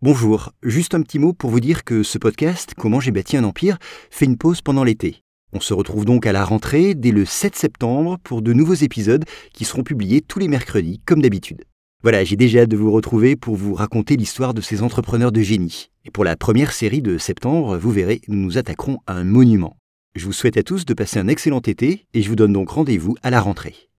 Bonjour, juste un petit mot pour vous dire que ce podcast, Comment j'ai bâti un empire, fait une pause pendant l'été. On se retrouve donc à la rentrée dès le 7 septembre pour de nouveaux épisodes qui seront publiés tous les mercredis comme d'habitude. Voilà, j'ai déjà hâte de vous retrouver pour vous raconter l'histoire de ces entrepreneurs de génie. Et pour la première série de septembre, vous verrez, nous nous attaquerons à un monument. Je vous souhaite à tous de passer un excellent été et je vous donne donc rendez-vous à la rentrée.